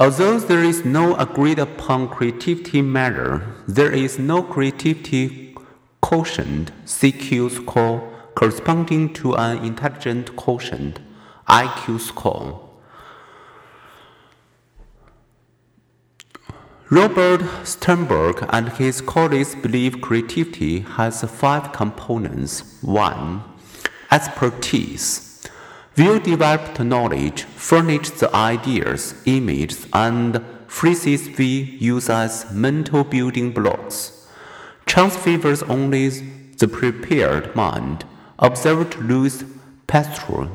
Although there is no agreed upon creativity measure, there is no creativity quotient CQ score corresponding to an intelligent quotient IQ score. Robert Sternberg and his colleagues believe creativity has five components. 1. Expertise. Well developed knowledge furnishes the ideas, images, and phrases we use as mental building blocks. Chance favors only the prepared mind, observed Louis Pasteur.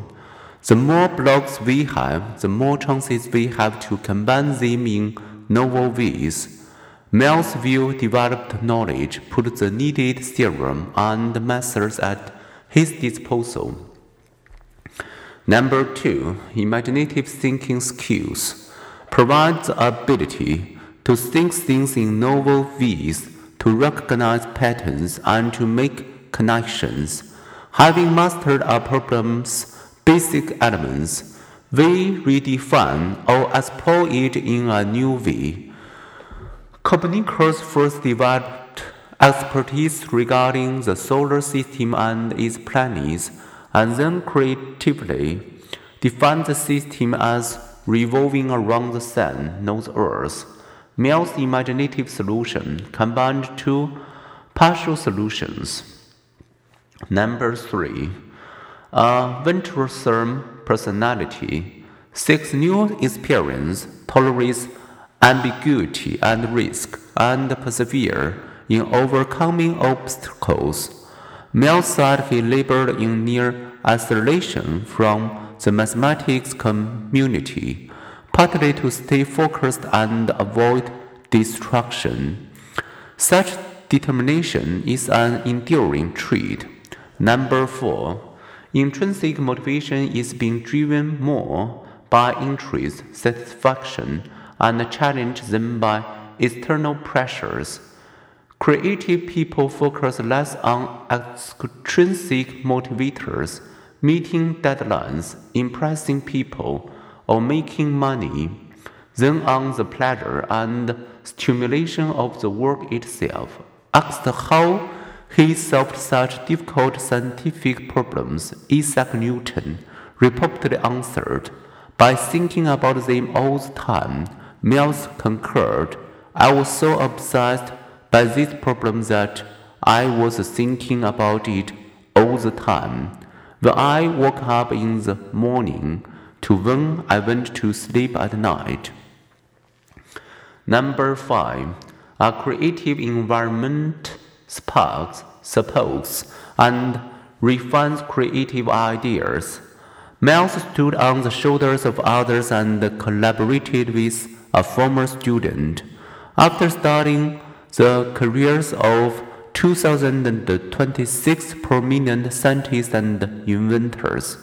The more blocks we have, the more chances we have to combine them in novel ways. Wiles well developed knowledge put the needed theorem and methods at his disposal. Number two, imaginative thinking skills provide the ability to think things in novel ways, to recognize patterns, and to make connections. Having mastered a problem's basic elements, we redefine or explore it in a new way. Copernicus first developed expertise regarding the solar system and its planets, and then creatively defined the system as revolving around the sun, not the Earth. Wiles' imaginative solution combined two partial solutions. Number three, a venturesome personality, seeks new experience, tolerates ambiguity and risk, and persevere in overcoming obstacles. Wiles said he labored in near isolation from the mathematics community, partly to stay focused and avoid distraction. Such determination is an enduring trait. Number four. Intrinsic motivation is being driven more by interest, satisfaction, and challenge than by external pressures. Creative people focus less on extrinsic motivators, meeting deadlines, impressing people, or making money, than on the pleasure and stimulation of the work itself. Asked how he solved such difficult scientific problems, Isaac Newton reportedly answered, by thinking about them all the time. Wiles concurred, I was so obsessed by this problem that I was thinking about it all the time. When I woke up in the morning to when I went to sleep at night. Number five, a creative environment sparks, supports, and refines creative ideas. Wiles stood on the shoulders of others and collaborated with a former student. After studying the careers of 2026 prominent scientists and inventors,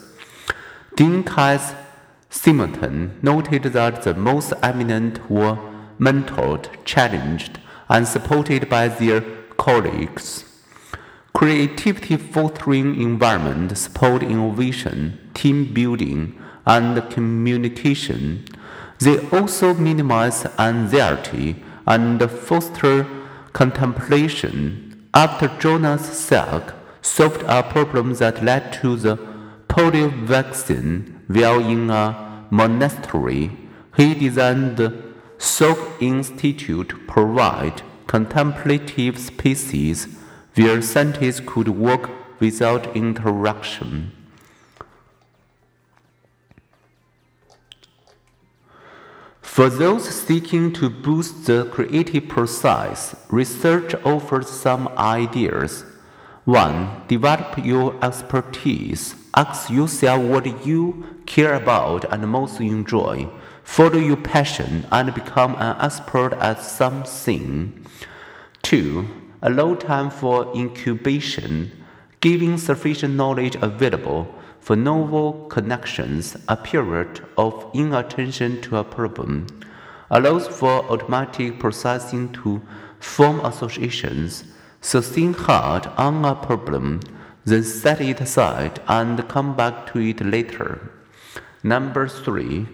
Dean Keith Simonton noted that the most eminent were mentored, challenged, and supported by their colleagues. Creativity fostering environment support innovation, team building, and communication. They also minimize anxiety and foster contemplation. After Jonas Salk solved a problem that led to the polio vaccine while in a monastery, he designed the Salk Institute to provide contemplative spaces where scientists could work without interruption. For those seeking to boost the creative process, research offers some ideas. 1. Develop your expertise. Ask yourself what you care about and most enjoy. Follow your passion and become an expert at something. 2. Allow time for incubation, giving sufficient knowledge available for novel connections. A period of inattention to a problem allows for automatic processing to form associations. So think hard on a problem, then set it aside and come back to it later. Number three,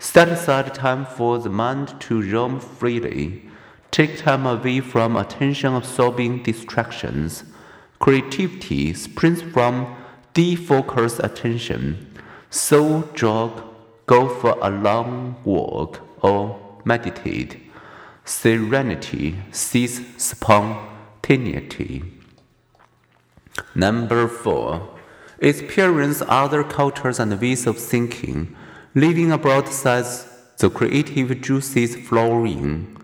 Set aside time for the mind to roam freely. Take time away from attention absorbing distractions. Creativity springs from defocused attention. So jog, go for a long walk, or meditate. Serenity sees spontaneity. Number four, experience other cultures and ways of thinking. Living abroad sets the creative juices flowing.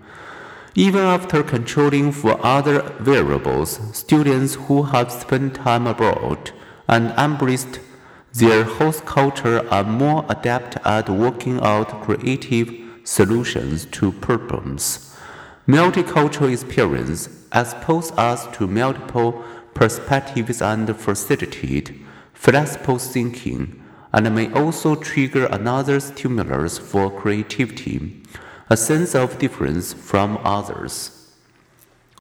Even after controlling for other variables, students who have spent time abroad and embraced their host culture are more adept at working out creative solutions to problems. Multicultural experience expose us to multiple perspectives and facilitate flexible thinking and may also trigger another stimulus for creativity, a sense of difference from others.